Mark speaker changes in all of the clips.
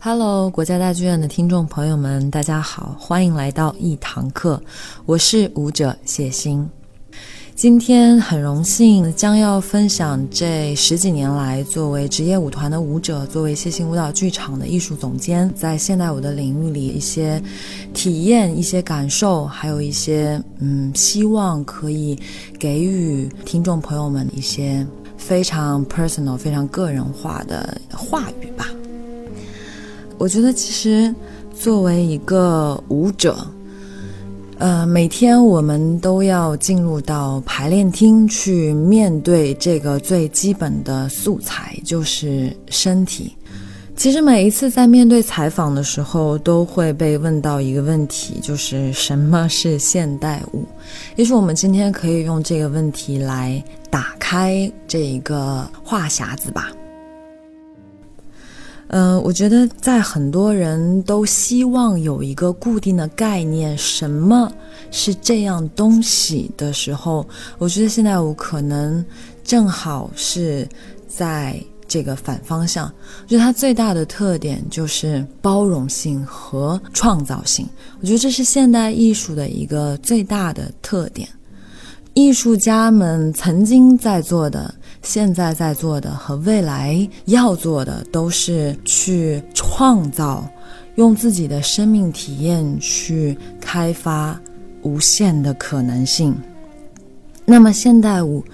Speaker 1: Hello，国家大剧院的听众朋友们，大家好，欢迎来到一堂课，我是舞者谢欣。今天很荣幸将要分享这十几年来作为职业舞团的舞者，作为谢欣舞蹈剧场的艺术总监，在现代舞的领域里一些体验、一些感受，还有一些嗯，希望可以给予听众朋友们一些非常 personal、非常个人化的话语吧。我觉得，其实作为一个舞者，呃，每天我们都要进入到排练厅去面对这个最基本的素材，就是身体。其实每一次在面对采访的时候，都会被问到一个问题，就是什么是现代舞？也许我们今天可以用这个问题来打开这一个话匣子吧。嗯，我觉得在很多人都希望有一个固定的概念，什么是这样东西的时候，我觉得现代舞可能正好是在这个反方向。我觉得它最大的特点就是包容性和创造性。我觉得这是现代艺术的一个最大的特点。艺术家们曾经在做的。现在在做的和未来要做的，都是去创造，用自己的生命体验去开发无限的可能性。那么现代舞，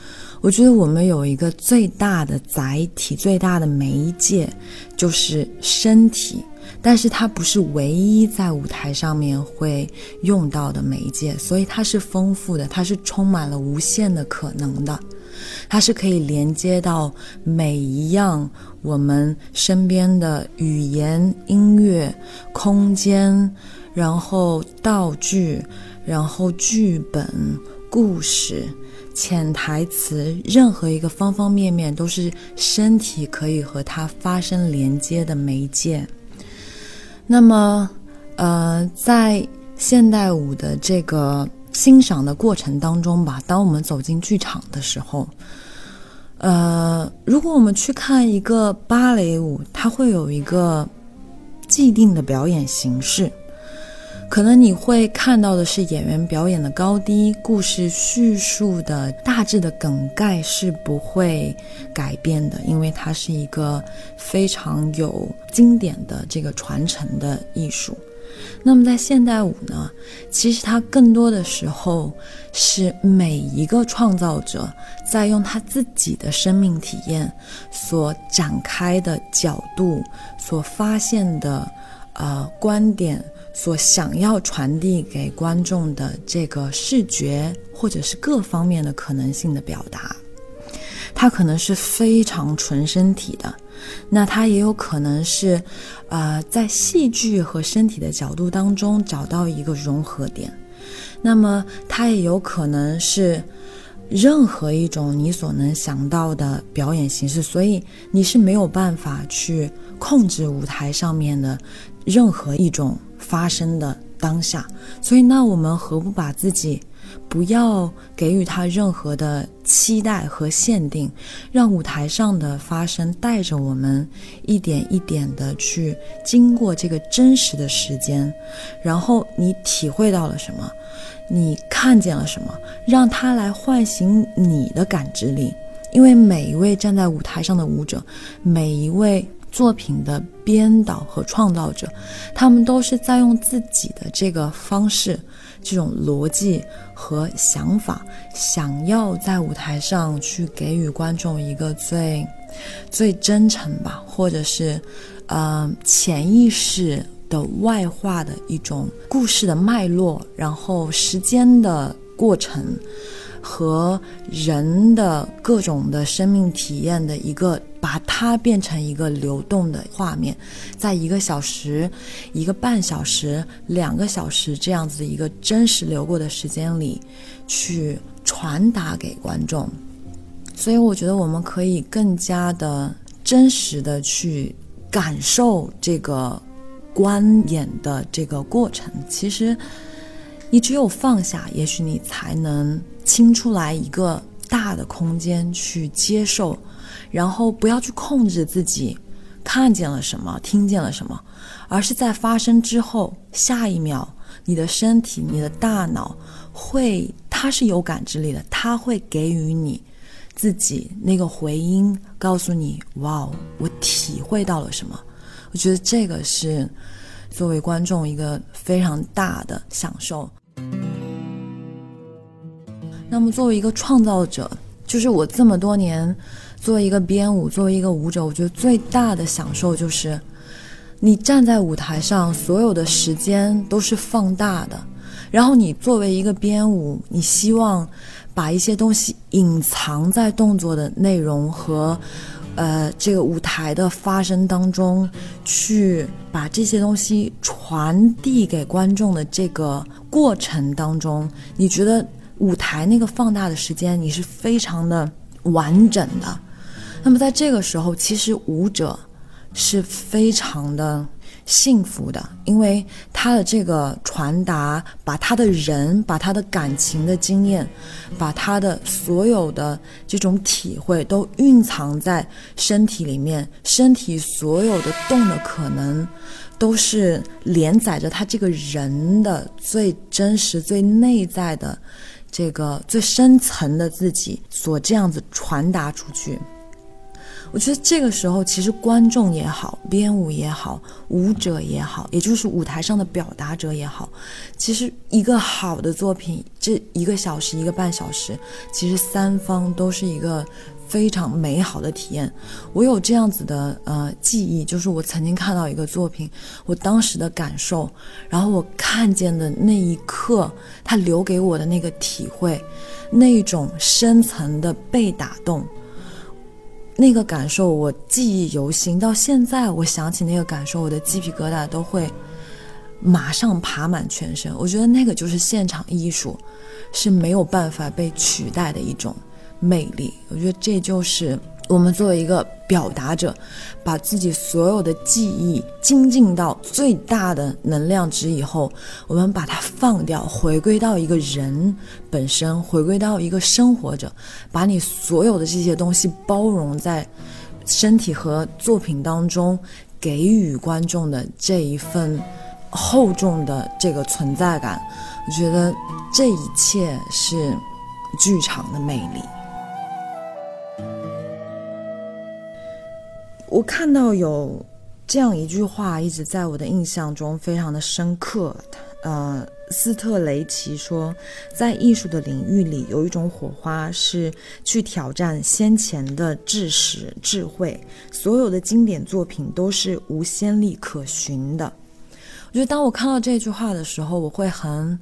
Speaker 1: 我觉得我们有一个最大的载体、最大的媒介，就是身体。但是它不是唯一在舞台上面会用到的媒介，所以它是丰富的，它是充满了无限的可能的。它是可以连接到每一样我们身边的语言、音乐、空间，然后道具，然后剧本、故事、潜台词，任何一个方方面面都是身体可以和它发生连接的媒介。那么，呃，在现代舞的这个。欣赏的过程当中吧，当我们走进剧场的时候，呃，如果我们去看一个芭蕾舞，它会有一个既定的表演形式，可能你会看到的是演员表演的高低，故事叙述的大致的梗概是不会改变的，因为它是一个非常有经典的这个传承的艺术。那么在现代舞呢，其实它更多的时候是每一个创造者在用他自己的生命体验所展开的角度，所发现的呃观点，所想要传递给观众的这个视觉或者是各方面的可能性的表达。它可能是非常纯身体的，那它也有可能是，呃，在戏剧和身体的角度当中找到一个融合点，那么它也有可能是任何一种你所能想到的表演形式，所以你是没有办法去控制舞台上面的任何一种发生的当下，所以那我们何不把自己。不要给予他任何的期待和限定，让舞台上的发生带着我们一点一点的去经过这个真实的时间，然后你体会到了什么，你看见了什么，让他来唤醒你的感知力。因为每一位站在舞台上的舞者，每一位作品的编导和创造者，他们都是在用自己的这个方式。这种逻辑和想法，想要在舞台上去给予观众一个最最真诚吧，或者是呃潜意识的外化的一种故事的脉络，然后时间的过程。和人的各种的生命体验的一个，把它变成一个流动的画面，在一个小时、一个半小时、两个小时这样子的一个真实流过的时间里，去传达给观众。所以，我觉得我们可以更加的真实的去感受这个观演的这个过程。其实，你只有放下，也许你才能。清出来一个大的空间去接受，然后不要去控制自己，看见了什么，听见了什么，而是在发生之后，下一秒，你的身体、你的大脑会，它是有感知力的，它会给予你自己那个回音，告诉你：哇，我体会到了什么。我觉得这个是作为观众一个非常大的享受。那么，作为一个创造者，就是我这么多年作为一个编舞，作为一个舞者，我觉得最大的享受就是，你站在舞台上，所有的时间都是放大的。然后，你作为一个编舞，你希望把一些东西隐藏在动作的内容和呃这个舞台的发生当中，去把这些东西传递给观众的这个过程当中，你觉得？舞台那个放大的时间，你是非常的完整的。那么在这个时候，其实舞者是非常的幸福的，因为他的这个传达，把他的人，把他的感情的经验，把他的所有的这种体会，都蕴藏在身体里面，身体所有的动的可能，都是连载着他这个人的最真实、最内在的。这个最深层的自己所这样子传达出去，我觉得这个时候其实观众也好，编舞也好，舞者也好，也就是舞台上的表达者也好，其实一个好的作品，这一个小时一个半小时，其实三方都是一个。非常美好的体验，我有这样子的呃记忆，就是我曾经看到一个作品，我当时的感受，然后我看见的那一刻，他留给我的那个体会，那种深层的被打动，那个感受我记忆犹新，到现在我想起那个感受，我的鸡皮疙瘩都会马上爬满全身。我觉得那个就是现场艺术，是没有办法被取代的一种。魅力，我觉得这就是我们作为一个表达者，把自己所有的记忆精进到最大的能量值以后，我们把它放掉，回归到一个人本身，回归到一个生活者，把你所有的这些东西包容在身体和作品当中，给予观众的这一份厚重的这个存在感，我觉得这一切是剧场的魅力。我看到有这样一句话，一直在我的印象中非常的深刻。呃，斯特雷奇说，在艺术的领域里，有一种火花是去挑战先前的知识智慧。所有的经典作品都是无先例可循的。我觉得，当我看到这句话的时候，我会很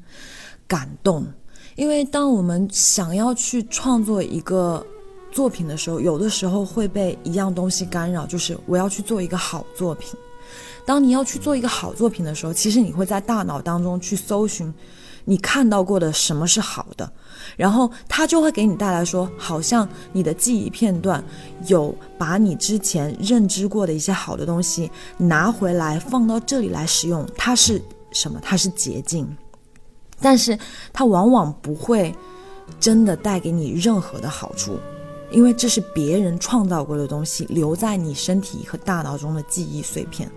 Speaker 1: 感动，因为当我们想要去创作一个。作品的时候，有的时候会被一样东西干扰，就是我要去做一个好作品。当你要去做一个好作品的时候，其实你会在大脑当中去搜寻你看到过的什么是好的，然后它就会给你带来说，好像你的记忆片段有把你之前认知过的一些好的东西拿回来放到这里来使用。它是什么？它是捷径，但是它往往不会真的带给你任何的好处。因为这是别人创造过的东西，留在你身体和大脑中的记忆碎片。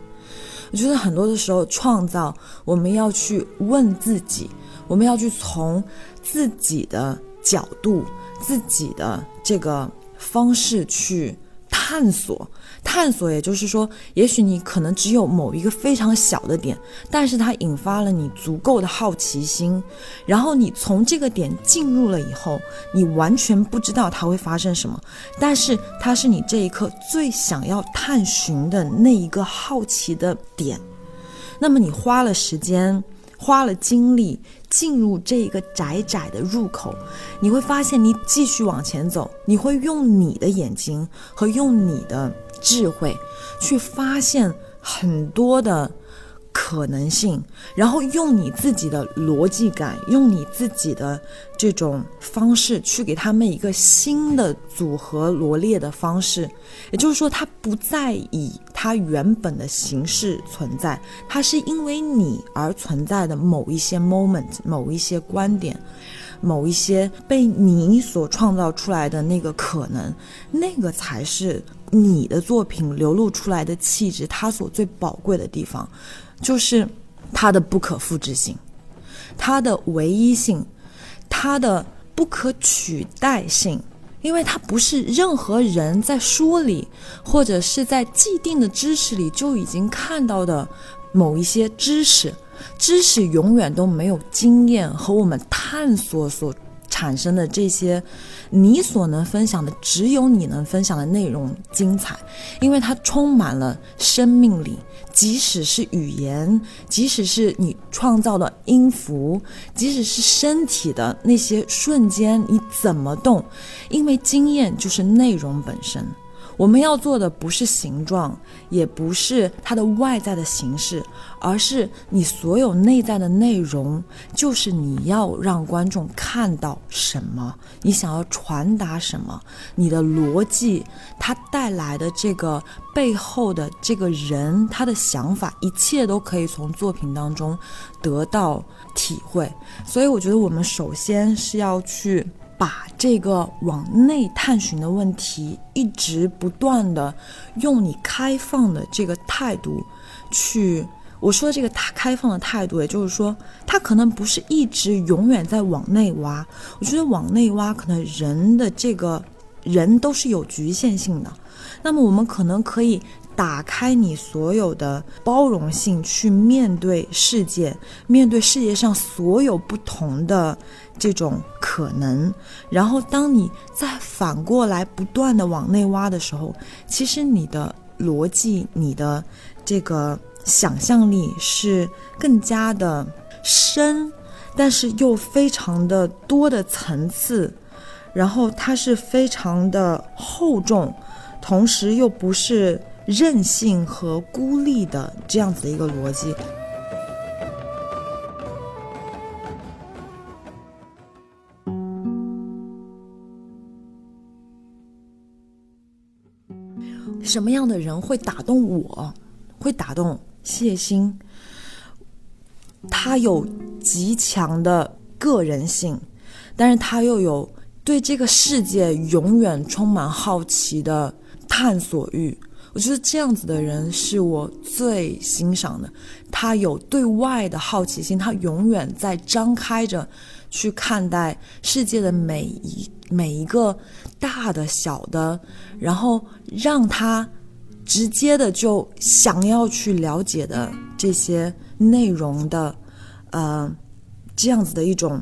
Speaker 1: 我觉得很多的时候，创造我们要去问自己，我们要去从自己的角度、自己的这个方式去探索。探索，也就是说，也许你可能只有某一个非常小的点，但是它引发了你足够的好奇心，然后你从这个点进入了以后，你完全不知道它会发生什么，但是它是你这一刻最想要探寻的那一个好奇的点，那么你花了时间，花了精力进入这一个窄窄的入口，你会发现，你继续往前走，你会用你的眼睛和用你的。智慧，去发现很多的可能性，然后用你自己的逻辑感，用你自己的这种方式去给他们一个新的组合罗列的方式。也就是说，它不再以它原本的形式存在，它是因为你而存在的某一些 moment，某一些观点，某一些被你所创造出来的那个可能，那个才是你的作品流露出来的气质，它所最宝贵的地方，就是它的不可复制性，它的唯一性，它的不可取代性。因为它不是任何人在书里或者是在既定的知识里就已经看到的某一些知识，知识永远都没有经验和我们探索所。产生的这些，你所能分享的，只有你能分享的内容精彩，因为它充满了生命力。即使是语言，即使是你创造的音符，即使是身体的那些瞬间，你怎么动？因为经验就是内容本身。我们要做的不是形状，也不是它的外在的形式，而是你所有内在的内容，就是你要让观众看到什么，你想要传达什么，你的逻辑，它带来的这个背后的这个人他的想法，一切都可以从作品当中得到体会。所以，我觉得我们首先是要去。把这个往内探寻的问题，一直不断的用你开放的这个态度去，我说的这个开开放的态度，也就是说，他可能不是一直永远在往内挖。我觉得往内挖，可能人的这个人都是有局限性的。那么我们可能可以打开你所有的包容性，去面对世界，面对世界上所有不同的。这种可能，然后当你再反过来不断的往内挖的时候，其实你的逻辑、你的这个想象力是更加的深，但是又非常的多的层次，然后它是非常的厚重，同时又不是任性和孤立的这样子的一个逻辑。什么样的人会打动我？会打动谢欣？他有极强的个人性，但是他又有对这个世界永远充满好奇的探索欲。我觉得这样子的人是我最欣赏的。他有对外的好奇心，他永远在张开着去看待世界的每一每一个大的、小的。然后让他直接的就想要去了解的这些内容的，呃，这样子的一种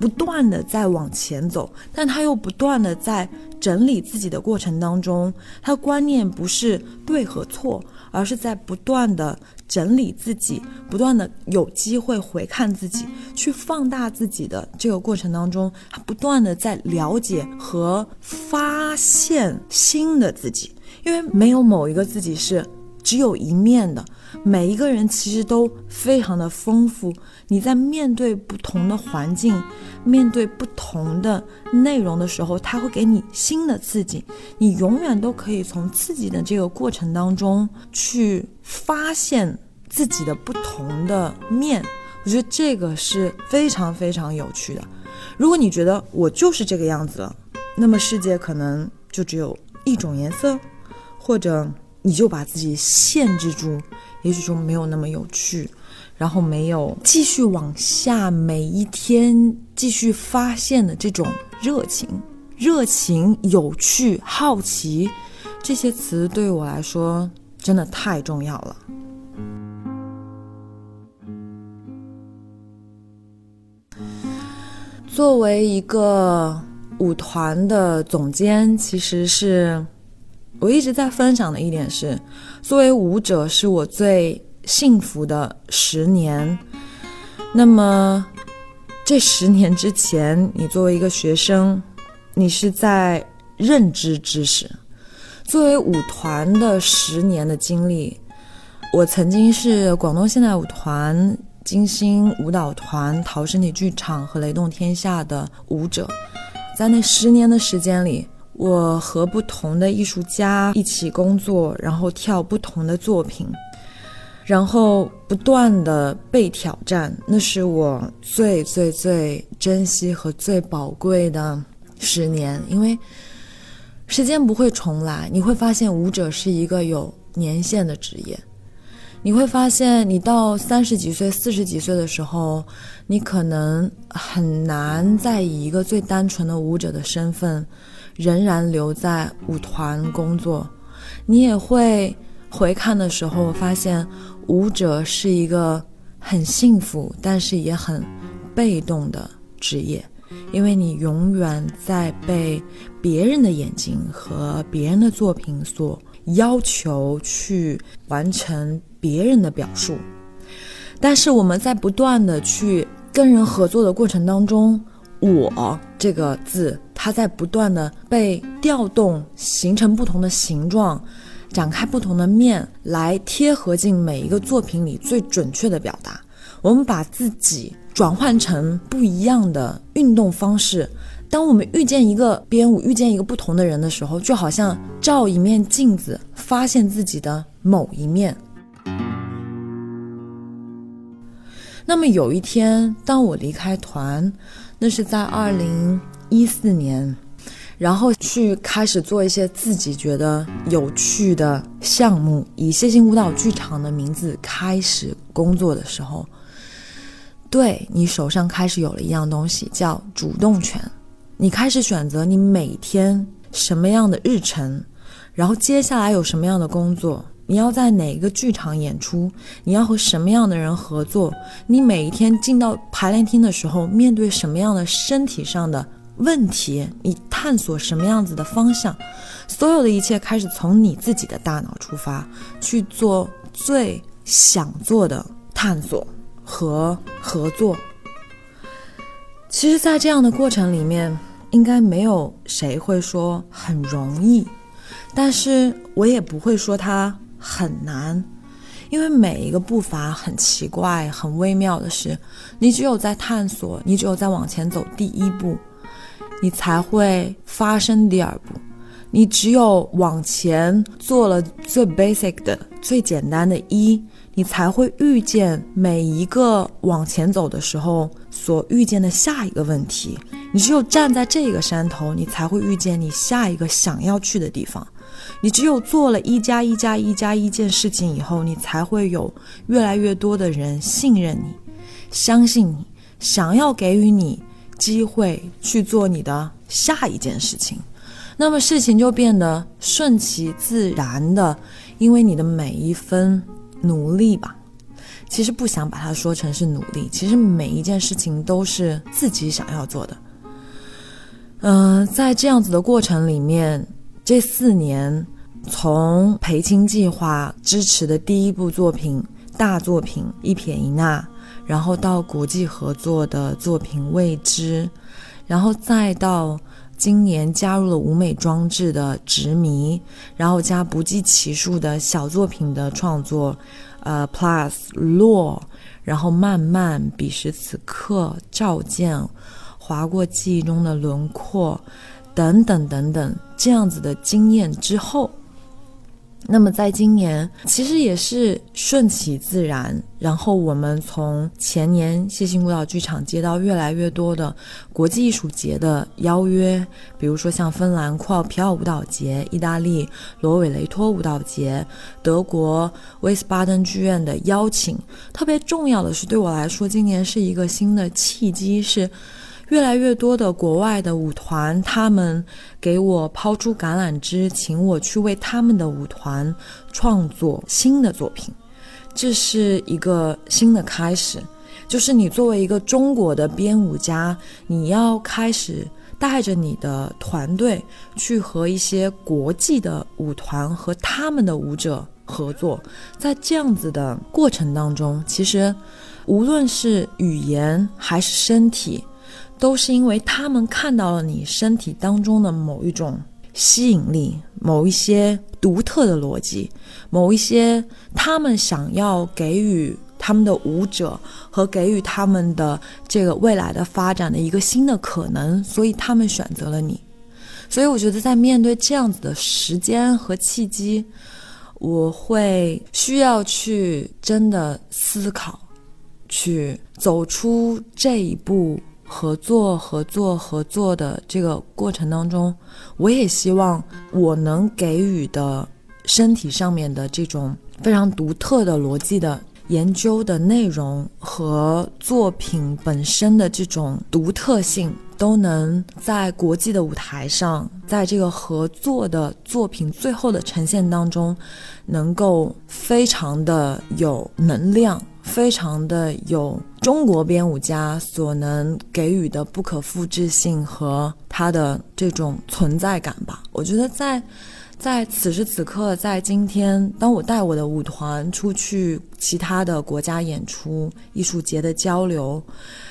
Speaker 1: 不断的在往前走，但他又不断的在整理自己的过程当中，他观念不是对和错，而是在不断的整理自己，不断的有机会回看自己，去放大自己的这个过程当中，他不断的在了解和发现新的自己。因为没有某一个自己是只有一面的，每一个人其实都非常的丰富。你在面对不同的环境、面对不同的内容的时候，它会给你新的刺激。你永远都可以从自己的这个过程当中去发现自己的不同的面。我觉得这个是非常非常有趣的。如果你觉得我就是这个样子了，那么世界可能就只有一种颜色。或者你就把自己限制住，也许就没有那么有趣，然后没有继续往下每一天继续发现的这种热情、热情、有趣、好奇这些词对我来说真的太重要了。作为一个舞团的总监，其实是。我一直在分享的一点是，作为舞者是我最幸福的十年。那么，这十年之前，你作为一个学生，你是在认知知识；作为舞团的十年的经历，我曾经是广东现代舞团、金星舞蹈团、陶身体剧场和雷动天下的舞者，在那十年的时间里。我和不同的艺术家一起工作，然后跳不同的作品，然后不断的被挑战，那是我最最最珍惜和最宝贵的十年，因为时间不会重来。你会发现，舞者是一个有年限的职业。你会发现，你到三十几岁、四十几岁的时候，你可能很难再以一个最单纯的舞者的身份，仍然留在舞团工作。你也会回看的时候，发现舞者是一个很幸福，但是也很被动的职业，因为你永远在被别人的眼睛和别人的作品所要求去完成别人的表述。但是我们在不断的去跟人合作的过程当中，“我”这个字。它在不断的被调动，形成不同的形状，展开不同的面，来贴合进每一个作品里最准确的表达。我们把自己转换成不一样的运动方式。当我们遇见一个编舞，遇见一个不同的人的时候，就好像照一面镜子，发现自己的某一面。那么有一天，当我离开团，那是在二零。一四年，然后去开始做一些自己觉得有趣的项目，以谢欣舞蹈剧场的名字开始工作的时候，对你手上开始有了一样东西，叫主动权。你开始选择你每天什么样的日程，然后接下来有什么样的工作，你要在哪个剧场演出，你要和什么样的人合作，你每一天进到排练厅的时候，面对什么样的身体上的。问题，你探索什么样子的方向？所有的一切开始从你自己的大脑出发，去做最想做的探索和合作。其实，在这样的过程里面，应该没有谁会说很容易，但是我也不会说它很难，因为每一个步伐很奇怪、很微妙的是，你只有在探索，你只有在往前走第一步。你才会发生第二步，你只有往前做了最 basic 的、最简单的一，你才会遇见每一个往前走的时候所遇见的下一个问题。你只有站在这个山头，你才会遇见你下一个想要去的地方。你只有做了一加一加一加一件事情以后，你才会有越来越多的人信任你、相信你、想要给予你。机会去做你的下一件事情，那么事情就变得顺其自然的，因为你的每一分努力吧，其实不想把它说成是努力，其实每一件事情都是自己想要做的。嗯，在这样子的过程里面，这四年从培青计划支持的第一部作品大作品一撇一捺。然后到国际合作的作品《未知》，然后再到今年加入了舞美装置的《执迷》，然后加不计其数的小作品的创作，呃，Plus 落，然后慢慢彼时此刻照见，划过记忆中的轮廓，等等等等，这样子的经验之后。那么，在今年其实也是顺其自然。然后我们从前年谢星舞蹈剧场接到越来越多的国际艺术节的邀约，比如说像芬兰库奥皮奥舞蹈节、意大利罗韦雷托舞蹈节、德国威斯巴登剧院的邀请。特别重要的是，对我来说，今年是一个新的契机，是。越来越多的国外的舞团，他们给我抛出橄榄枝，请我去为他们的舞团创作新的作品，这是一个新的开始。就是你作为一个中国的编舞家，你要开始带着你的团队去和一些国际的舞团和他们的舞者合作。在这样子的过程当中，其实无论是语言还是身体。都是因为他们看到了你身体当中的某一种吸引力，某一些独特的逻辑，某一些他们想要给予他们的舞者和给予他们的这个未来的发展的一个新的可能，所以他们选择了你。所以我觉得在面对这样子的时间和契机，我会需要去真的思考，去走出这一步合作、合作、合作的这个过程当中，我也希望我能给予的身体上面的这种非常独特的逻辑的。研究的内容和作品本身的这种独特性，都能在国际的舞台上，在这个合作的作品最后的呈现当中，能够非常的有能量，非常的有中国编舞家所能给予的不可复制性和他的这种存在感吧。我觉得在。在此时此刻，在今天，当我带我的舞团出去其他的国家演出、艺术节的交流，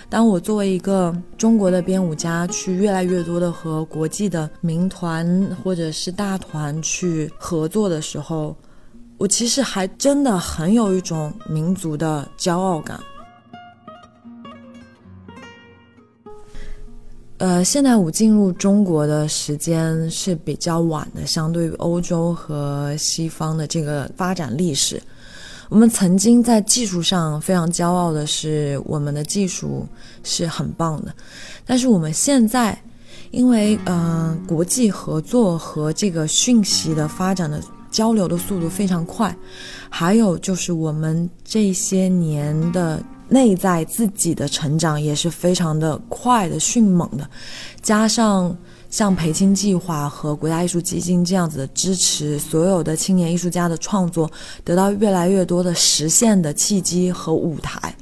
Speaker 1: 当我作为一个中国的编舞家去越来越多的和国际的民团或者是大团去合作的时候，我其实还真的很有一种民族的骄傲感。呃，现代舞进入中国的时间是比较晚的，相对于欧洲和西方的这个发展历史，我们曾经在技术上非常骄傲的是我们的技术是很棒的，但是我们现在因为呃国际合作和这个讯息的发展的交流的速度非常快，还有就是我们这些年的。内在自己的成长也是非常的快的、迅猛的，加上像培青计划和国家艺术基金这样子的支持，所有的青年艺术家的创作得到越来越多的实现的契机和舞台，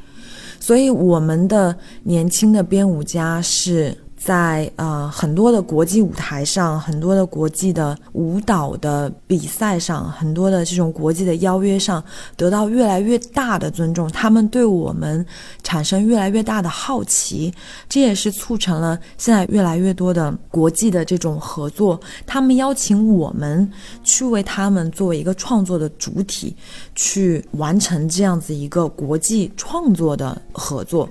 Speaker 1: 所以我们的年轻的编舞家是。在呃很多的国际舞台上，很多的国际的舞蹈的比赛上，很多的这种国际的邀约上，得到越来越大的尊重。他们对我们产生越来越大的好奇，这也是促成了现在越来越多的国际的这种合作。他们邀请我们去为他们作为一个创作的主体，去完成这样子一个国际创作的合作。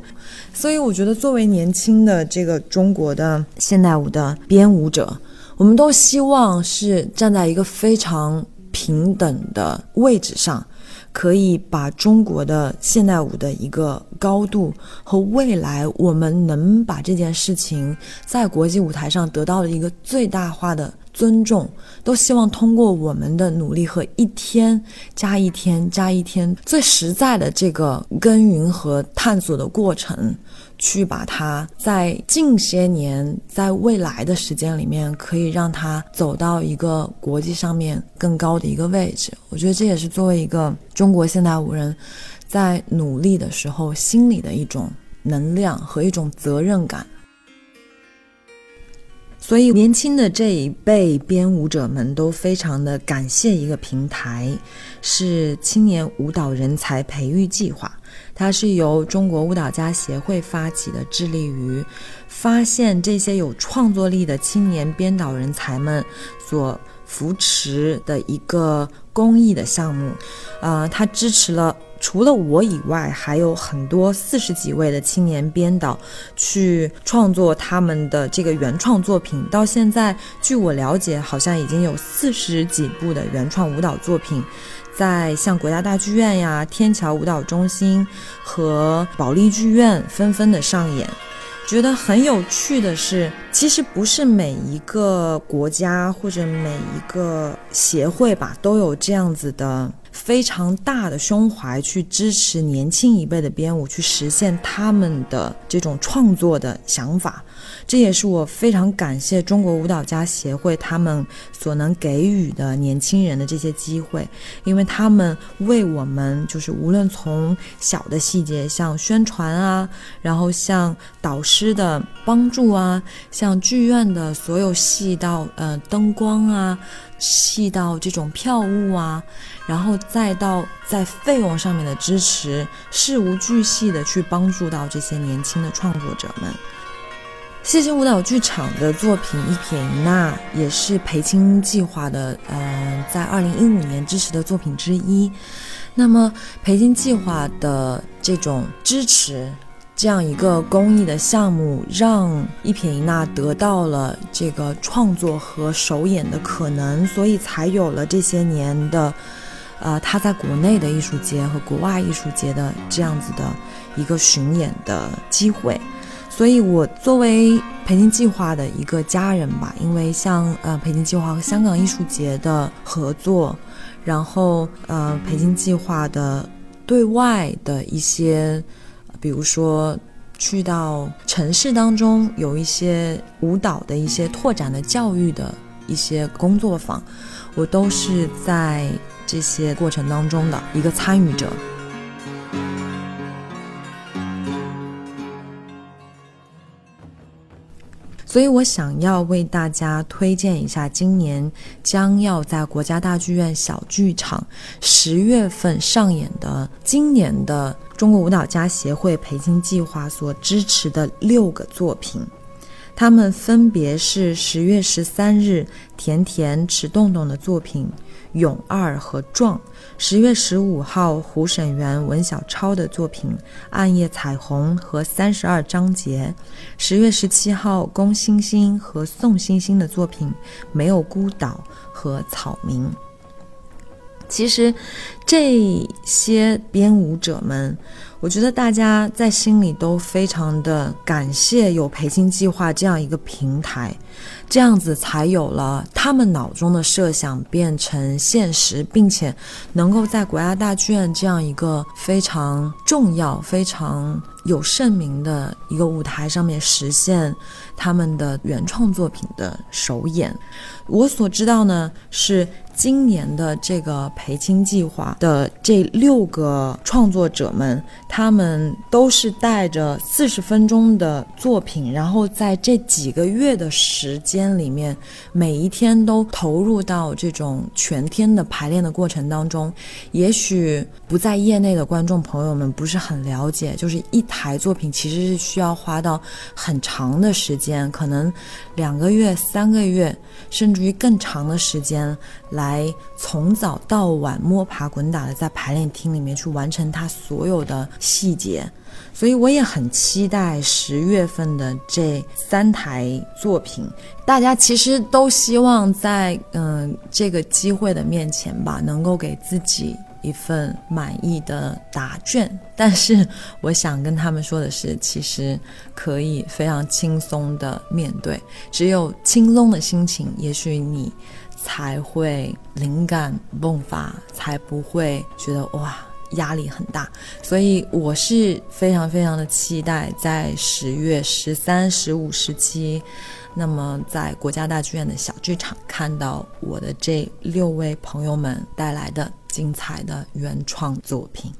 Speaker 1: 所以，我觉得作为年轻的这个中国。我的现代舞的编舞者，我们都希望是站在一个非常平等的位置上，可以把中国的现代舞的一个高度和未来，我们能把这件事情在国际舞台上得到了一个最大化的尊重，都希望通过我们的努力和一天加一天加一天最实在的这个耕耘和探索的过程。去把它在近些年，在未来的时间里面，可以让它走到一个国际上面更高的一个位置。我觉得这也是作为一个中国现代舞人，在努力的时候心里的一种能量和一种责任感。所以，年轻的这一辈编舞者们都非常的感谢一个平台，是青年舞蹈人才培育计划。它是由中国舞蹈家协会发起的，致力于发现这些有创作力的青年编导人才们所扶持的一个公益的项目。呃，它支持了。除了我以外，还有很多四十几位的青年编导去创作他们的这个原创作品。到现在，据我了解，好像已经有四十几部的原创舞蹈作品，在像国家大剧院呀、天桥舞蹈中心和保利剧院纷纷的上演。觉得很有趣的是，其实不是每一个国家或者每一个协会吧，都有这样子的。非常大的胸怀去支持年轻一辈的编舞，去实现他们的这种创作的想法。这也是我非常感谢中国舞蹈家协会他们所能给予的年轻人的这些机会，因为他们为我们就是无论从小的细节，像宣传啊，然后像导师的帮助啊，像剧院的所有细到呃灯光啊，细到这种票务啊，然后再到在费用上面的支持，事无巨细的去帮助到这些年轻的创作者们。谢谢舞蹈剧场的作品《一撇一捺》也是培青计划的，呃，在二零一五年支持的作品之一。那么，培青计划的这种支持，这样一个公益的项目，让《一撇一捺》得到了这个创作和首演的可能，所以才有了这些年的，呃，他在国内的艺术节和国外艺术节的这样子的一个巡演的机会。所以，我作为北京计划的一个家人吧，因为像呃北京计划和香港艺术节的合作，然后呃北京计划的对外的一些，比如说去到城市当中有一些舞蹈的一些拓展的教育的一些工作坊，我都是在这些过程当中的一个参与者。所以我想要为大家推荐一下，今年将要在国家大剧院小剧场十月份上演的今年的中国舞蹈家协会培训计划所支持的六个作品。他们分别是十月十三日甜甜池洞洞的作品《勇二》和《壮》，十月十五号胡沈园文小超的作品《暗夜彩虹》和三十二章节，十月十七号龚星星和宋星星的作品《没有孤岛》和草民。其实，这些编舞者们。我觉得大家在心里都非常的感谢有培训计划这样一个平台，这样子才有了他们脑中的设想变成现实，并且能够在国家大剧院这样一个非常重要、非常有盛名的一个舞台上面实现他们的原创作品的首演。我所知道呢是。今年的这个培青计划的这六个创作者们，他们都是带着四十分钟的作品，然后在这几个月的时间里面，每一天都投入到这种全天的排练的过程当中。也许不在业内的观众朋友们不是很了解，就是一台作品其实是需要花到很长的时间，可能两个月、三个月，甚至于更长的时间来。从早到晚摸爬滚打的在排练厅里面去完成他所有的细节，所以我也很期待十月份的这三台作品。大家其实都希望在嗯这个机会的面前吧，能够给自己一份满意的答卷。但是我想跟他们说的是，其实可以非常轻松的面对，只有轻松的心情，也许你。才会灵感迸发，才不会觉得哇压力很大。所以我是非常非常的期待，在十月十三、十五、十七，那么在国家大剧院的小剧场看到我的这六位朋友们带来的精彩的原创作品。